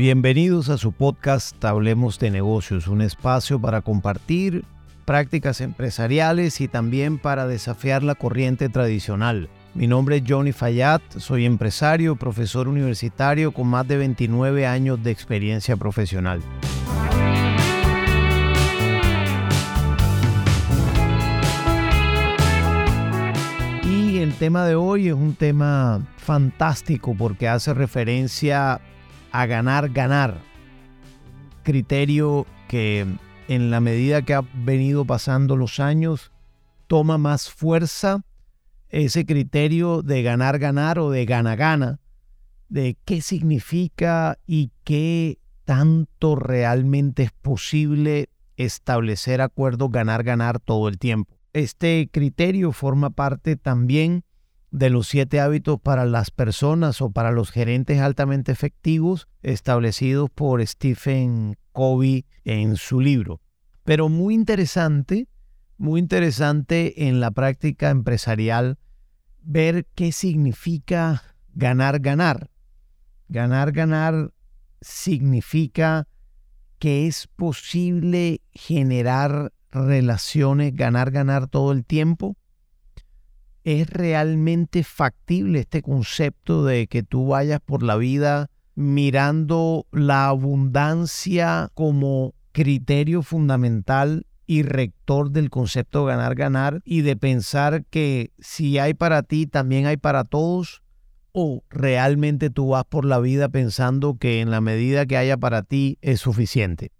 Bienvenidos a su podcast Hablemos de negocios, un espacio para compartir prácticas empresariales y también para desafiar la corriente tradicional. Mi nombre es Johnny Fayad, soy empresario, profesor universitario con más de 29 años de experiencia profesional. Y el tema de hoy es un tema fantástico porque hace referencia a ganar, ganar. Criterio que en la medida que ha venido pasando los años toma más fuerza ese criterio de ganar, ganar o de gana, gana, de qué significa y qué tanto realmente es posible establecer acuerdos ganar, ganar todo el tiempo. Este criterio forma parte también de los siete hábitos para las personas o para los gerentes altamente efectivos establecidos por Stephen Covey en su libro. Pero muy interesante, muy interesante en la práctica empresarial ver qué significa ganar, ganar. Ganar, ganar significa que es posible generar relaciones, ganar, ganar todo el tiempo ¿Es realmente factible este concepto de que tú vayas por la vida mirando la abundancia como criterio fundamental y rector del concepto ganar, ganar y de pensar que si hay para ti, también hay para todos? ¿O realmente tú vas por la vida pensando que en la medida que haya para ti es suficiente?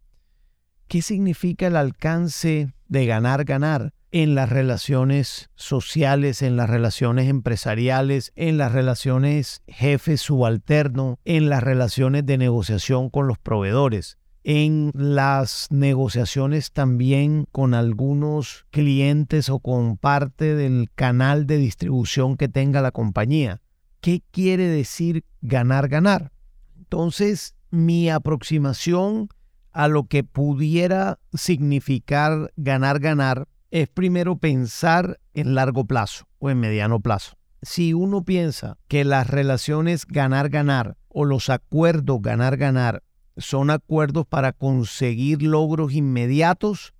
¿Qué significa el alcance de ganar, ganar? En las relaciones sociales, en las relaciones empresariales, en las relaciones jefe subalterno, en las relaciones de negociación con los proveedores, en las negociaciones también con algunos clientes o con parte del canal de distribución que tenga la compañía. ¿Qué quiere decir ganar, ganar? Entonces, mi aproximación a lo que pudiera significar ganar, ganar es primero pensar en largo plazo o en mediano plazo. Si uno piensa que las relaciones ganar-ganar o los acuerdos ganar-ganar son acuerdos para conseguir logros inmediatos,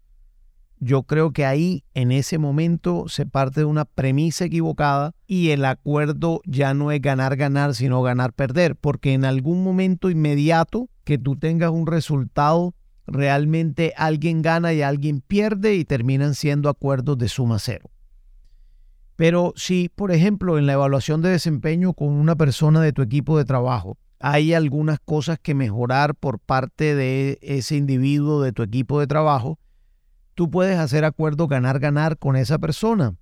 yo creo que ahí en ese momento se parte de una premisa equivocada y el acuerdo ya no es ganar-ganar, sino ganar-perder, porque en algún momento inmediato que tú tengas un resultado realmente alguien gana y alguien pierde y terminan siendo acuerdos de suma cero. Pero si, por ejemplo, en la evaluación de desempeño con una persona de tu equipo de trabajo, hay algunas cosas que mejorar por parte de ese individuo de tu equipo de trabajo, tú puedes hacer acuerdo ganar-ganar con esa persona,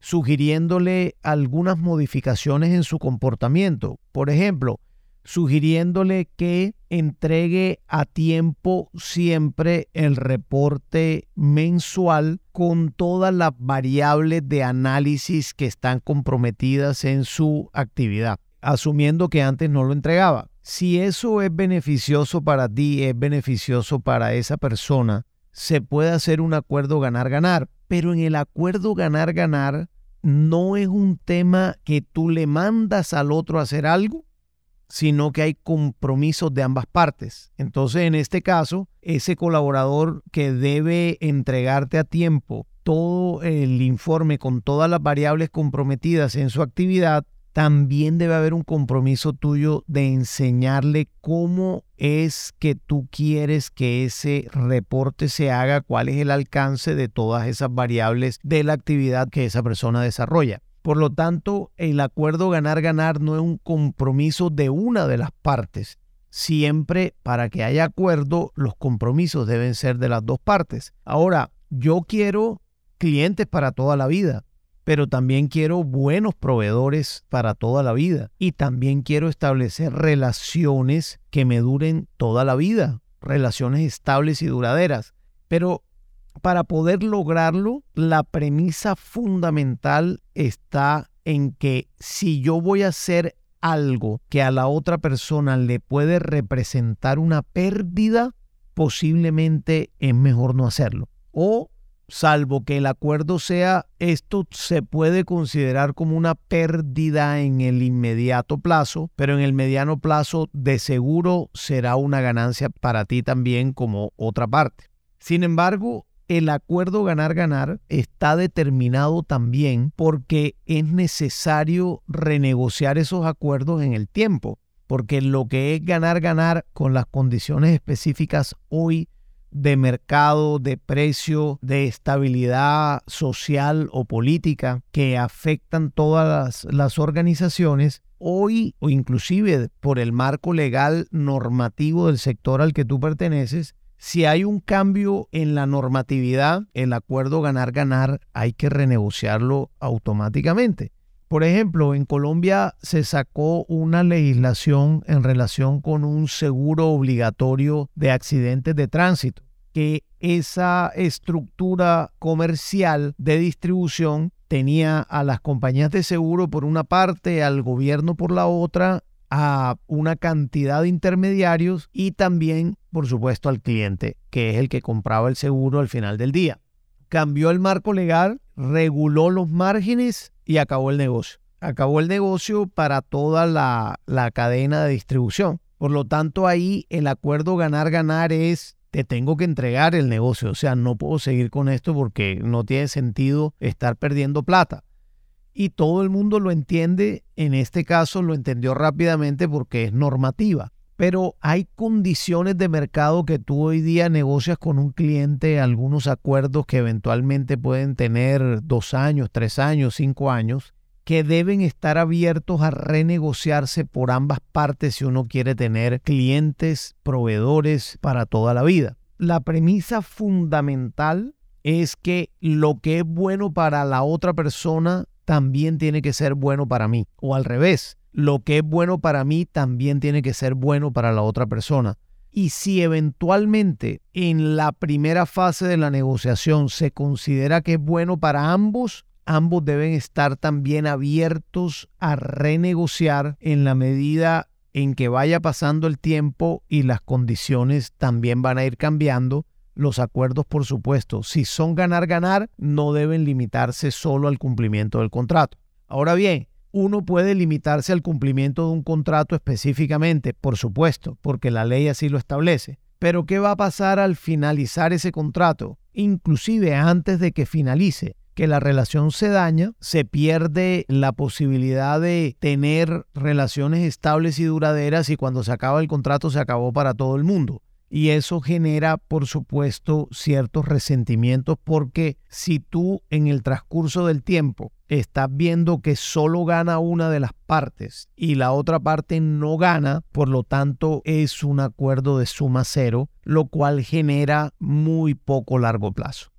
sugiriéndole algunas modificaciones en su comportamiento. Por ejemplo, sugiriéndole que entregue a tiempo siempre el reporte mensual con todas las variables de análisis que están comprometidas en su actividad, asumiendo que antes no lo entregaba. Si eso es beneficioso para ti, es beneficioso para esa persona, se puede hacer un acuerdo ganar-ganar, pero en el acuerdo ganar-ganar no es un tema que tú le mandas al otro a hacer algo sino que hay compromisos de ambas partes. Entonces, en este caso, ese colaborador que debe entregarte a tiempo todo el informe con todas las variables comprometidas en su actividad, también debe haber un compromiso tuyo de enseñarle cómo es que tú quieres que ese reporte se haga, cuál es el alcance de todas esas variables de la actividad que esa persona desarrolla. Por lo tanto, el acuerdo ganar-ganar no es un compromiso de una de las partes. Siempre para que haya acuerdo, los compromisos deben ser de las dos partes. Ahora, yo quiero clientes para toda la vida, pero también quiero buenos proveedores para toda la vida. Y también quiero establecer relaciones que me duren toda la vida, relaciones estables y duraderas. Pero para poder lograrlo, la premisa fundamental está en que si yo voy a hacer algo que a la otra persona le puede representar una pérdida, posiblemente es mejor no hacerlo. O salvo que el acuerdo sea, esto se puede considerar como una pérdida en el inmediato plazo, pero en el mediano plazo de seguro será una ganancia para ti también como otra parte. Sin embargo, el acuerdo ganar-ganar está determinado también porque es necesario renegociar esos acuerdos en el tiempo, porque lo que es ganar-ganar con las condiciones específicas hoy de mercado, de precio, de estabilidad social o política que afectan todas las, las, organizaciones, hoy o inclusive por el marco legal normativo del sector al que tú perteneces, si hay un cambio en la normatividad, el acuerdo ganar-ganar hay que renegociarlo automáticamente. Por ejemplo, en Colombia se sacó una legislación en relación con un seguro obligatorio de accidentes de tránsito, que esa estructura comercial de distribución tenía a las compañías de seguro por una parte, al gobierno por la otra a una cantidad de intermediarios y también, por supuesto, al cliente, que es el que compraba el seguro al final del día. Cambió el marco legal, reguló los márgenes y acabó el negocio. Acabó el negocio para toda la, la cadena de distribución. Por lo tanto, ahí el acuerdo ganar-ganar es te tengo que entregar el negocio. O sea, no puedo seguir con esto porque no tiene sentido estar perdiendo plata y todo el mundo lo entiende, en este caso lo entendió rápidamente porque es normativa. Pero hay condiciones de mercado que tú hoy día negocias con un cliente, algunos acuerdos que eventualmente pueden tener dos años, tres años, cinco años, que deben estar abiertos a renegociarse por ambas partes si uno quiere tener clientes, proveedores para toda la vida. La premisa fundamental es que lo que es bueno para la otra persona también tiene que ser bueno para mí. O al revés, lo que es bueno para mí también tiene que ser bueno para la otra persona. Y si eventualmente en la primera fase de la negociación se considera que es bueno para ambos, ambos deben estar también abiertos a renegociar en la medida en que vaya pasando el tiempo y las condiciones también van a ir cambiando los acuerdos, por supuesto, si son ganar-ganar, no deben limitarse solo al cumplimiento del contrato. Ahora bien, uno puede limitarse al cumplimiento de un contrato específicamente, por supuesto, porque la ley así lo establece. Pero ¿qué va a pasar al finalizar ese contrato? Inclusive antes de que finalice, que la relación se daña, se pierde la posibilidad de tener relaciones estables y duraderas y cuando se acaba el contrato se acabó para todo el mundo. Y eso genera, por supuesto, ciertos resentimientos porque si tú en el transcurso del tiempo estás viendo que solo gana una de las partes y la otra parte no gana, por lo tanto es un acuerdo de suma cero, lo cual genera muy poco largo plazo.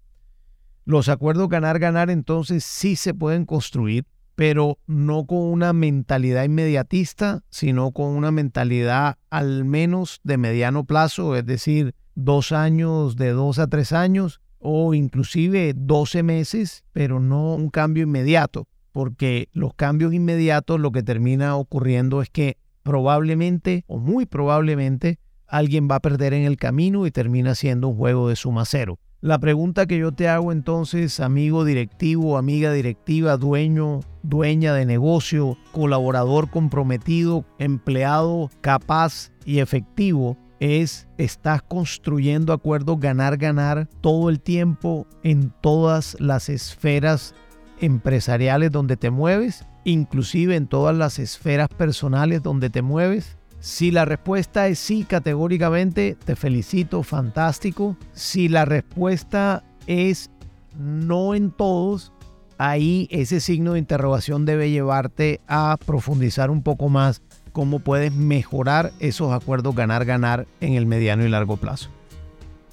Los acuerdos ganar-ganar entonces sí se pueden construir, pero no con una mentalidad inmediatista, sino con una mentalidad al menos de mediano plazo, es decir, dos años, de dos a tres años, o inclusive 12 meses, pero no un cambio inmediato, porque los cambios inmediatos lo que termina ocurriendo es que probablemente o muy probablemente alguien va a perder en el camino y termina siendo un juego de suma cero. La pregunta que yo te hago entonces, amigo directivo, amiga directiva, dueño, dueña de negocio, colaborador comprometido, empleado capaz y efectivo, es, ¿estás construyendo acuerdos ganar-ganar todo el tiempo en todas las esferas empresariales donde te mueves, inclusive en todas las esferas personales donde te mueves? Si la respuesta es sí categóricamente, te felicito, fantástico. Si la respuesta es no en todos, ahí ese signo de interrogación debe llevarte a profundizar un poco más cómo puedes mejorar esos acuerdos ganar-ganar en el mediano y largo plazo.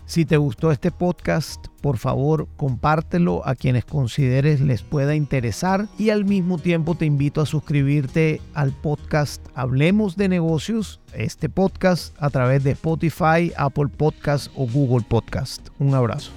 Si te gustó este podcast, por favor compártelo a quienes consideres les pueda interesar y al mismo tiempo te invito a suscribirte al podcast Hablemos de negocios, este podcast a través de Spotify, Apple Podcast o Google Podcast. Un abrazo.